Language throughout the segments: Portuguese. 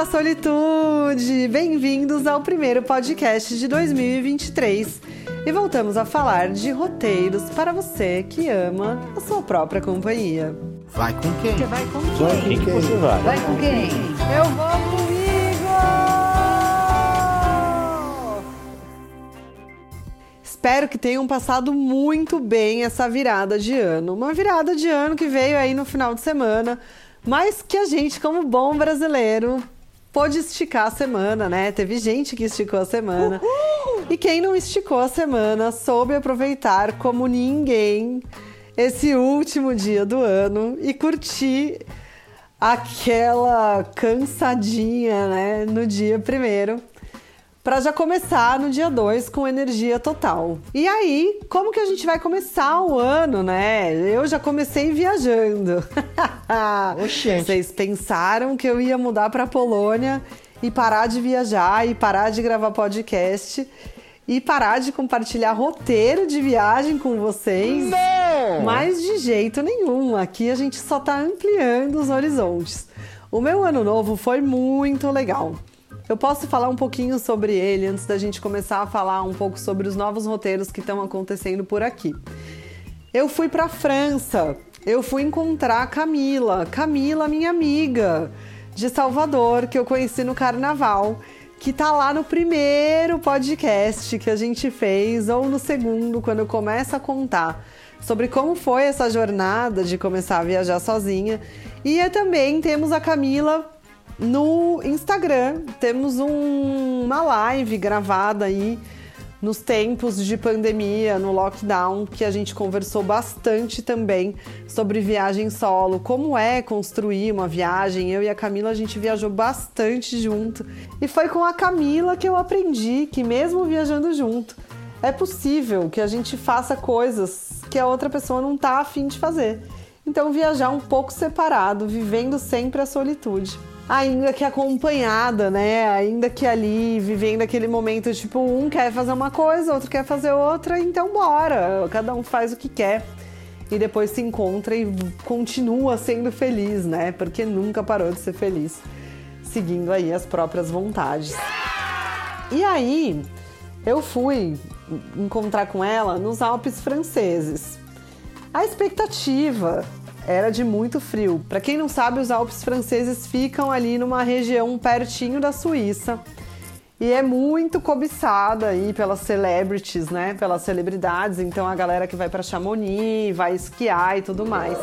da solitude! Bem-vindos ao primeiro podcast de 2023. E voltamos a falar de roteiros para você que ama a sua própria companhia. Vai com quem? Você vai com Vai quem? com quem você vai? Vai com quem? Eu vou comigo! Espero que tenham passado muito bem essa virada de ano. Uma virada de ano que veio aí no final de semana, mas que a gente, como bom brasileiro, pôde esticar a semana, né? Teve gente que esticou a semana. E quem não esticou a semana soube aproveitar como ninguém esse último dia do ano e curtir aquela cansadinha, né, no dia primeiro, para já começar no dia 2 com energia total. E aí, como que a gente vai começar o ano, né? Eu já comecei viajando. Oxente. Vocês pensaram que eu ia mudar para Polônia e parar de viajar e parar de gravar podcast e parar de compartilhar roteiro de viagem com vocês? Não! Mas de jeito nenhum. Aqui a gente só tá ampliando os horizontes. O meu ano novo foi muito legal. Eu posso falar um pouquinho sobre ele antes da gente começar a falar um pouco sobre os novos roteiros que estão acontecendo por aqui. Eu fui para França. Eu fui encontrar a Camila, Camila, minha amiga de Salvador, que eu conheci no carnaval, que tá lá no primeiro podcast que a gente fez ou no segundo, quando eu começo a contar sobre como foi essa jornada de começar a viajar sozinha. E também temos a Camila no Instagram. Temos um- uma live gravada aí nos tempos de pandemia, no lockdown, que a gente conversou bastante também sobre viagem solo, como é construir uma viagem. Eu e a Camila a gente viajou bastante junto e foi com a Camila que eu aprendi que mesmo viajando junto, é possível que a gente faça coisas que a outra pessoa não tá afim de fazer. Então viajar um pouco separado, vivendo sempre a solitude ainda que acompanhada, né? Ainda que ali, vivendo aquele momento, tipo, um quer fazer uma coisa, outro quer fazer outra, então bora. Cada um faz o que quer e depois se encontra e continua sendo feliz, né? Porque nunca parou de ser feliz, seguindo aí as próprias vontades. E aí, eu fui encontrar com ela nos Alpes franceses. A expectativa era de muito frio. Para quem não sabe, os Alpes franceses ficam ali numa região pertinho da Suíça. E é muito cobiçada aí pelas celebrities, né? Pelas celebridades. Então a galera que vai para Chamonix, vai esquiar e tudo mais.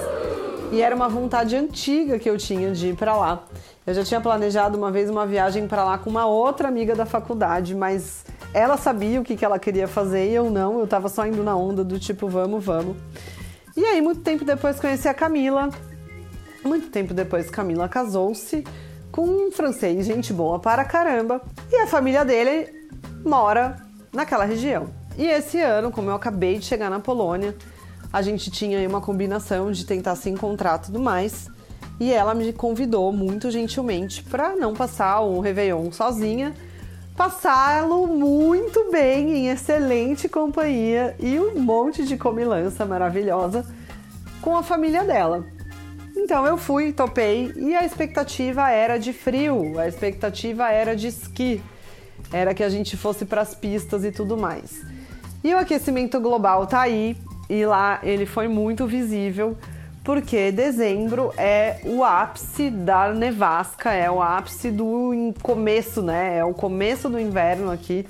E era uma vontade antiga que eu tinha de ir para lá. Eu já tinha planejado uma vez uma viagem para lá com uma outra amiga da faculdade, mas ela sabia o que que ela queria fazer e eu não. Eu tava só indo na onda do tipo, vamos, vamos. E aí, muito tempo depois, conheci a Camila. Muito tempo depois, Camila casou-se com um francês, gente boa para caramba. E a família dele mora naquela região. E esse ano, como eu acabei de chegar na Polônia, a gente tinha aí uma combinação de tentar se encontrar tudo mais. E ela me convidou muito gentilmente para não passar o Réveillon sozinha, passá-lo muito bem, em excelente companhia e um monte de comilança maravilhosa com a família dela. Então eu fui, topei e a expectativa era de frio, a expectativa era de esqui, era que a gente fosse para as pistas e tudo mais. E o aquecimento global tá aí e lá ele foi muito visível porque dezembro é o ápice da nevasca, é o ápice do começo, né? É o começo do inverno aqui.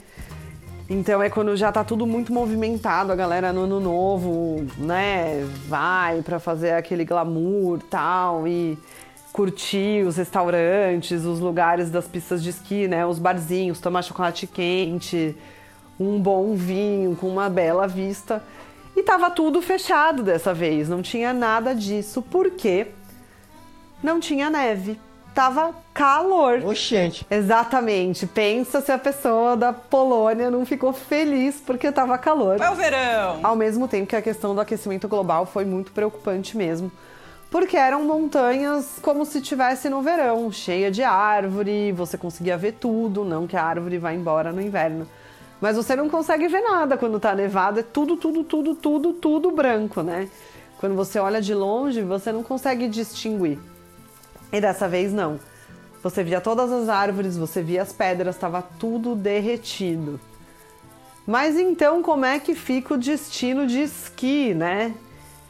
Então é quando já tá tudo muito movimentado, a galera no ano novo, né, vai pra fazer aquele glamour tal e curtir os restaurantes, os lugares das pistas de esqui, né, os barzinhos, tomar chocolate quente, um bom vinho com uma bela vista. E tava tudo fechado dessa vez, não tinha nada disso, porque não tinha neve. Tava calor. Oxente. Exatamente. Pensa se a pessoa da Polônia não ficou feliz porque tava calor. É o verão! Ao mesmo tempo que a questão do aquecimento global foi muito preocupante mesmo. Porque eram montanhas como se tivesse no verão, cheia de árvore, você conseguia ver tudo, não que a árvore vá embora no inverno. Mas você não consegue ver nada quando tá nevado, é tudo, tudo, tudo, tudo, tudo branco, né? Quando você olha de longe, você não consegue distinguir. E dessa vez não. Você via todas as árvores, você via as pedras, estava tudo derretido. Mas então, como é que fica o destino de esqui, né?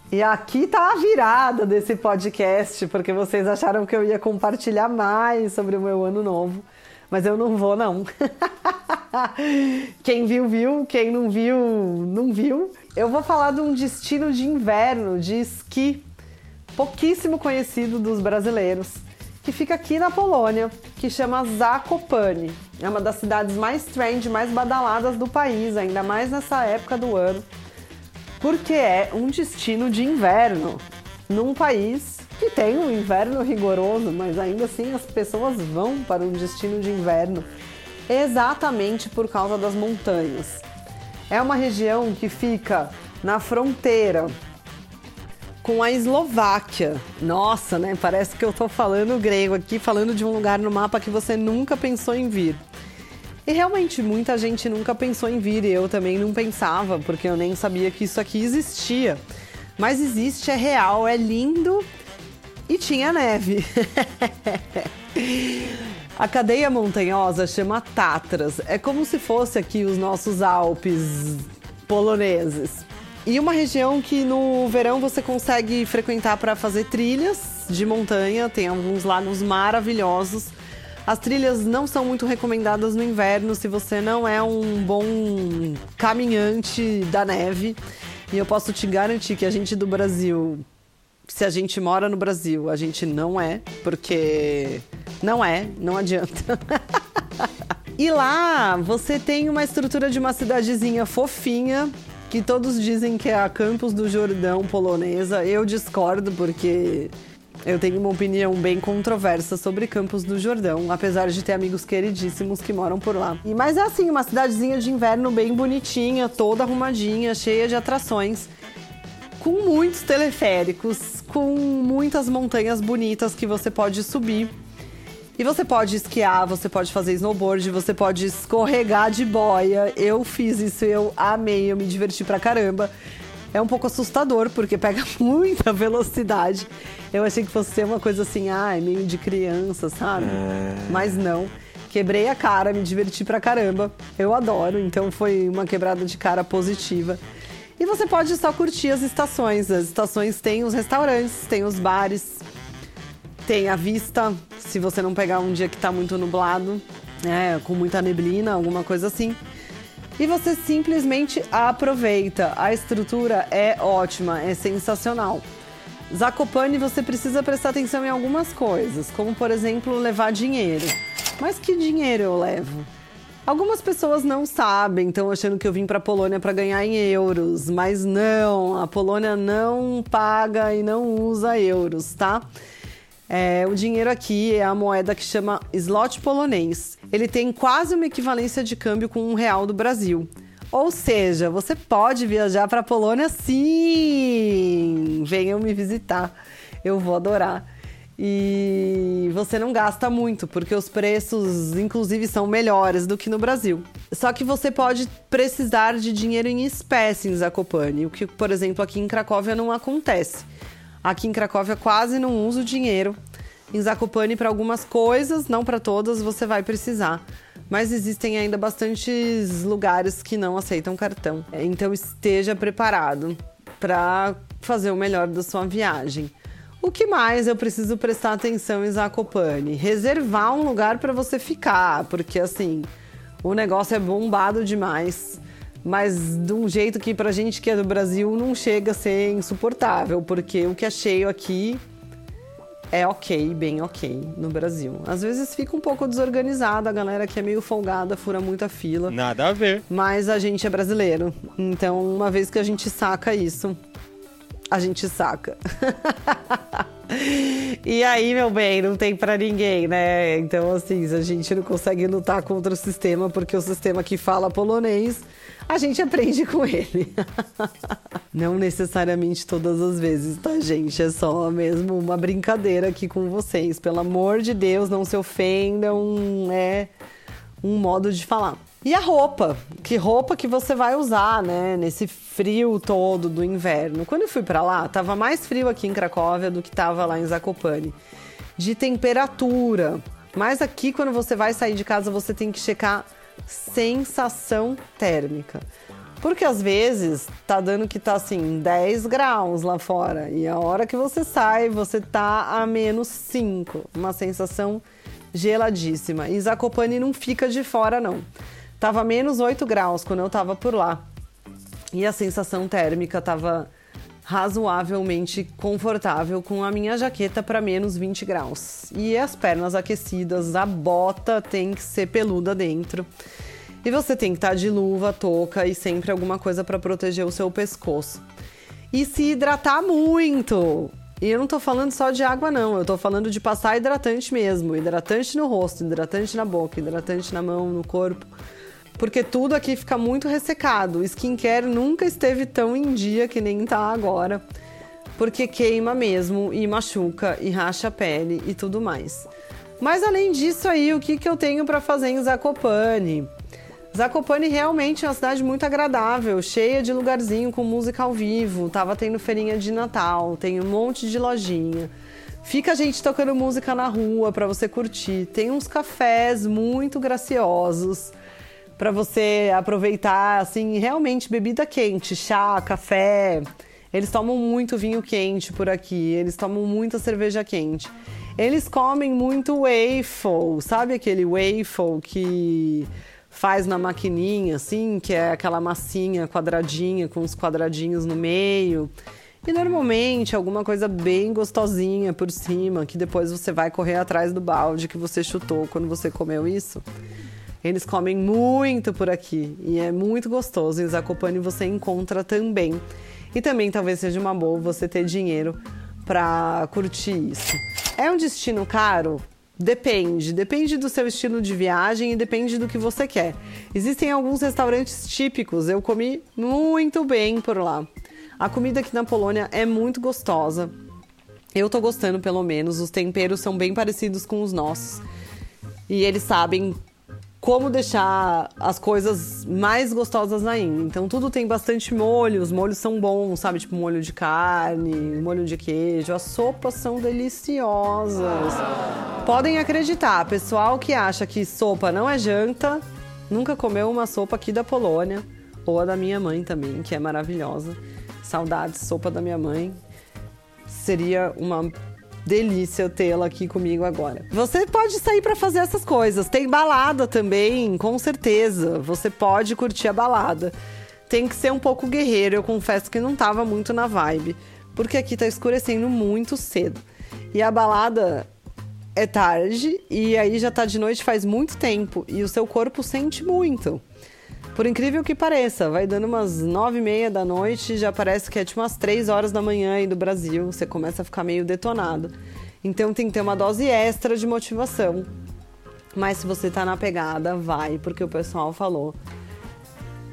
E aqui tá a virada desse podcast, porque vocês acharam que eu ia compartilhar mais sobre o meu ano novo, mas eu não vou não. quem viu viu, quem não viu não viu. Eu vou falar de um destino de inverno de esqui pouquíssimo conhecido dos brasileiros, que fica aqui na Polônia, que chama Zakopane. É uma das cidades mais trend, mais badaladas do país, ainda mais nessa época do ano, porque é um destino de inverno num país que tem um inverno rigoroso, mas ainda assim as pessoas vão para um destino de inverno exatamente por causa das montanhas. É uma região que fica na fronteira com a Eslováquia. Nossa, né? Parece que eu tô falando grego aqui, falando de um lugar no mapa que você nunca pensou em vir. E realmente muita gente nunca pensou em vir e eu também não pensava, porque eu nem sabia que isso aqui existia. Mas existe, é real, é lindo e tinha neve. A cadeia montanhosa chama Tatras. É como se fosse aqui os nossos Alpes poloneses. E uma região que no verão você consegue frequentar para fazer trilhas de montanha, tem alguns lagos maravilhosos. As trilhas não são muito recomendadas no inverno se você não é um bom caminhante da neve. E eu posso te garantir que a gente do Brasil, se a gente mora no Brasil, a gente não é, porque não é, não adianta. e lá você tem uma estrutura de uma cidadezinha fofinha, que todos dizem que é a Campos do Jordão polonesa. Eu discordo porque eu tenho uma opinião bem controversa sobre Campos do Jordão, apesar de ter amigos queridíssimos que moram por lá. E mas é assim, uma cidadezinha de inverno bem bonitinha, toda arrumadinha, cheia de atrações, com muitos teleféricos, com muitas montanhas bonitas que você pode subir. E você pode esquiar, você pode fazer snowboard, você pode escorregar de boia. Eu fiz isso, eu amei, eu me diverti pra caramba. É um pouco assustador, porque pega muita velocidade. Eu achei que fosse ser uma coisa assim, ah, é meio de criança, sabe? É... Mas não. Quebrei a cara, me diverti pra caramba. Eu adoro, então foi uma quebrada de cara positiva. E você pode só curtir as estações. As estações têm os restaurantes, têm os bares, tem a vista, se você não pegar um dia que está muito nublado, é, com muita neblina, alguma coisa assim. E você simplesmente aproveita. A estrutura é ótima, é sensacional. Zakopane você precisa prestar atenção em algumas coisas, como por exemplo levar dinheiro. Mas que dinheiro eu levo? Algumas pessoas não sabem, estão achando que eu vim para a Polônia para ganhar em euros, mas não, a Polônia não paga e não usa euros, tá? É, o dinheiro aqui é a moeda que chama slot polonês. Ele tem quase uma equivalência de câmbio com um real do Brasil. Ou seja, você pode viajar para a Polônia sim! Venham me visitar, eu vou adorar. E você não gasta muito, porque os preços, inclusive, são melhores do que no Brasil. Só que você pode precisar de dinheiro em espécie em Zakopane, o que, por exemplo, aqui em Cracóvia não acontece. Aqui em Cracóvia quase não uso dinheiro. Em Zakopane, para algumas coisas, não para todas, você vai precisar. Mas existem ainda bastantes lugares que não aceitam cartão. Então esteja preparado para fazer o melhor da sua viagem. O que mais eu preciso prestar atenção em Zakopane? Reservar um lugar para você ficar, porque assim, o negócio é bombado demais mas de um jeito que pra gente que é do Brasil não chega a ser insuportável, porque o que é cheio aqui é ok, bem ok no Brasil. Às vezes fica um pouco desorganizado, a galera que é meio folgada fura muita fila. Nada a ver. Mas a gente é brasileiro, então uma vez que a gente saca isso, a gente saca. e aí, meu bem, não tem para ninguém, né? Então, assim, a gente não consegue lutar contra o sistema, porque o sistema que fala polonês a gente aprende com ele. Não necessariamente todas as vezes, tá, gente? É só mesmo uma brincadeira aqui com vocês. Pelo amor de Deus, não se ofendam. É um modo de falar. E a roupa? Que roupa que você vai usar, né? Nesse frio todo do inverno. Quando eu fui para lá, tava mais frio aqui em Cracóvia do que tava lá em Zakopane. De temperatura. Mas aqui, quando você vai sair de casa, você tem que checar sensação térmica. Porque às vezes tá dando que tá assim 10 graus lá fora e a hora que você sai, você tá a menos 5, uma sensação geladíssima. E Zakopane não fica de fora não. Tava menos 8 graus quando eu tava por lá. E a sensação térmica tava razoavelmente confortável com a minha jaqueta para menos 20 graus. E as pernas aquecidas, a bota tem que ser peluda dentro. E você tem que estar tá de luva, touca e sempre alguma coisa para proteger o seu pescoço. E se hidratar muito. E eu não tô falando só de água, não. Eu tô falando de passar hidratante mesmo. Hidratante no rosto, hidratante na boca, hidratante na mão, no corpo. Porque tudo aqui fica muito ressecado. Skincare nunca esteve tão em dia que nem tá agora. Porque queima mesmo e machuca e racha a pele e tudo mais. Mas além disso aí, o que, que eu tenho para fazer em Zakopane? Zakopane realmente é uma cidade muito agradável, cheia de lugarzinho com música ao vivo. Tava tendo feirinha de Natal, tem um monte de lojinha. Fica a gente tocando música na rua para você curtir. Tem uns cafés muito graciosos para você aproveitar, assim, realmente bebida quente, chá, café. Eles tomam muito vinho quente por aqui, eles tomam muita cerveja quente. Eles comem muito waffle, sabe aquele waffle que faz na maquininha, assim, que é aquela massinha quadradinha com os quadradinhos no meio. E normalmente alguma coisa bem gostosinha por cima, que depois você vai correr atrás do balde que você chutou quando você comeu isso. Eles comem muito por aqui e é muito gostoso. Em Zakopane você encontra também. E também talvez seja uma boa você ter dinheiro para curtir isso. É um destino caro? Depende, depende do seu estilo de viagem e depende do que você quer. Existem alguns restaurantes típicos, eu comi muito bem por lá. A comida aqui na Polônia é muito gostosa. Eu tô gostando, pelo menos. Os temperos são bem parecidos com os nossos. E eles sabem como deixar as coisas mais gostosas ainda. Então tudo tem bastante molho, os molhos são bons, sabe? Tipo molho de carne, molho de queijo. As sopas são deliciosas. Podem acreditar, pessoal que acha que sopa não é janta, nunca comeu uma sopa aqui da Polônia, ou a da minha mãe também, que é maravilhosa. Saudades, sopa da minha mãe. Seria uma delícia tê-la aqui comigo agora. Você pode sair para fazer essas coisas. Tem balada também, com certeza. Você pode curtir a balada. Tem que ser um pouco guerreiro. Eu confesso que não tava muito na vibe, porque aqui tá escurecendo muito cedo. E a balada é tarde e aí já tá de noite faz muito tempo e o seu corpo sente muito. Por incrível que pareça, vai dando umas nove e meia da noite, já parece que é tipo umas três horas da manhã aí do Brasil, você começa a ficar meio detonado. Então tem que ter uma dose extra de motivação. Mas se você tá na pegada, vai, porque o pessoal falou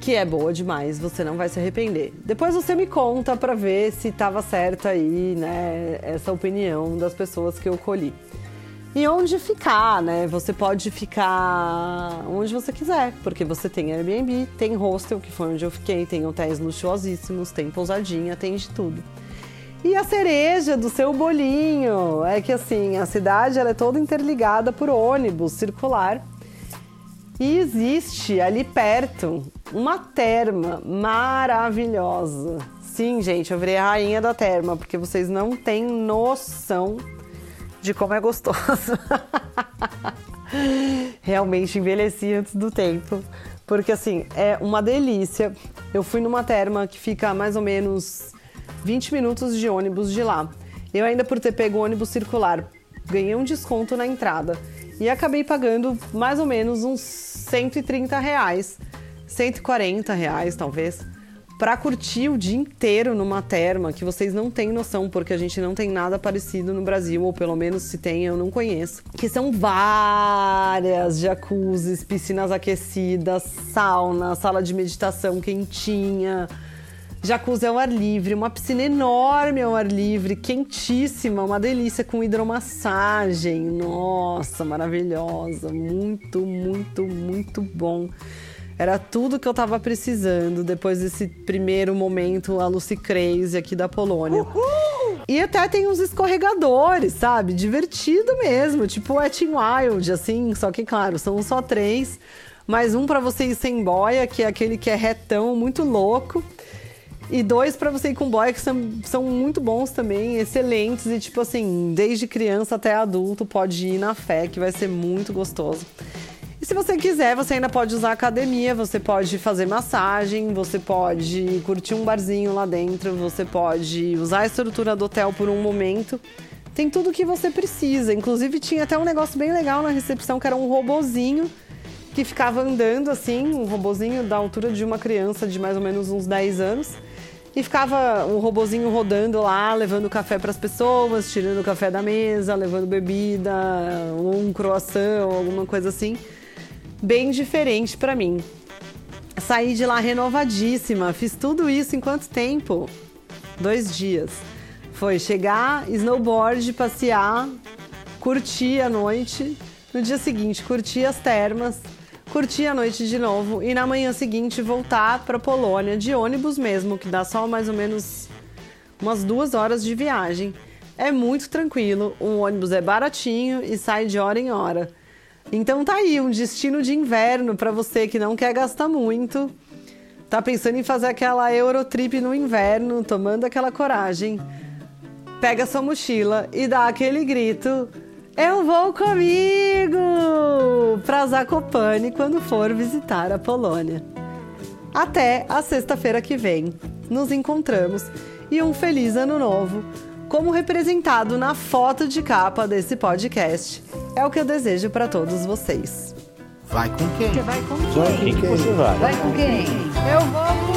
que é boa demais, você não vai se arrepender. Depois você me conta para ver se estava certa aí, né, essa opinião das pessoas que eu colhi e onde ficar, né? Você pode ficar onde você quiser, porque você tem Airbnb, tem hostel, que foi onde eu fiquei, tem hotéis luxuosíssimos, tem pousadinha, tem de tudo. E a cereja do seu bolinho é que assim, a cidade ela é toda interligada por ônibus circular. E existe ali perto uma terma maravilhosa. Sim, gente, eu virei a rainha da terma, porque vocês não têm noção de como é gostoso. Realmente envelheci antes do tempo. Porque assim, é uma delícia. Eu fui numa terma que fica mais ou menos 20 minutos de ônibus de lá. Eu ainda por ter pego ônibus circular, ganhei um desconto na entrada. E acabei pagando mais ou menos uns 130 reais. 140 reais, talvez para curtir o dia inteiro numa terma que vocês não têm noção, porque a gente não tem nada parecido no Brasil, ou pelo menos se tem, eu não conheço. Que são várias jacuzzis, piscinas aquecidas, sauna, sala de meditação quentinha. Jacuzzi ao ar livre, uma piscina enorme ao ar livre, quentíssima, uma delícia com hidromassagem. Nossa, maravilhosa, muito, muito, muito bom. Era tudo que eu tava precisando depois desse primeiro momento a Lucy Crazy aqui da Polônia. Uhul! E até tem uns escorregadores, sabe? Divertido mesmo, tipo Wet n Wild, assim. Só que, claro, são só três. Mais um para você ir sem boia, que é aquele que é retão, muito louco. E dois para você ir com boia, que são, são muito bons também, excelentes. E, tipo assim, desde criança até adulto, pode ir na fé, que vai ser muito gostoso. E se você quiser, você ainda pode usar academia, você pode fazer massagem, você pode curtir um barzinho lá dentro, você pode usar a estrutura do hotel por um momento. Tem tudo que você precisa. Inclusive, tinha até um negócio bem legal na recepção, que era um robozinho que ficava andando assim, um robozinho da altura de uma criança de mais ou menos uns 10 anos. E ficava um robozinho rodando lá, levando café para as pessoas, tirando café da mesa, levando bebida, um croissant, alguma coisa assim bem diferente para mim. Saí de lá renovadíssima. Fiz tudo isso em quanto tempo? Dois dias. Foi chegar, snowboard, passear, curtir a noite. No dia seguinte, curtir as termas, curtir a noite de novo e na manhã seguinte voltar para Polônia de ônibus mesmo, que dá só mais ou menos umas duas horas de viagem. É muito tranquilo, o ônibus é baratinho e sai de hora em hora. Então tá aí um destino de inverno para você que não quer gastar muito. Tá pensando em fazer aquela Eurotrip no inverno, tomando aquela coragem. Pega sua mochila e dá aquele grito: Eu vou comigo! Pra Zakopane quando for visitar a Polônia. Até a sexta-feira que vem. Nos encontramos e um feliz ano novo como representado na foto de capa desse podcast. É o que eu desejo para todos vocês. Vai com quem? Você vai com quem? Vai com quem? Vai com quem? Eu vou com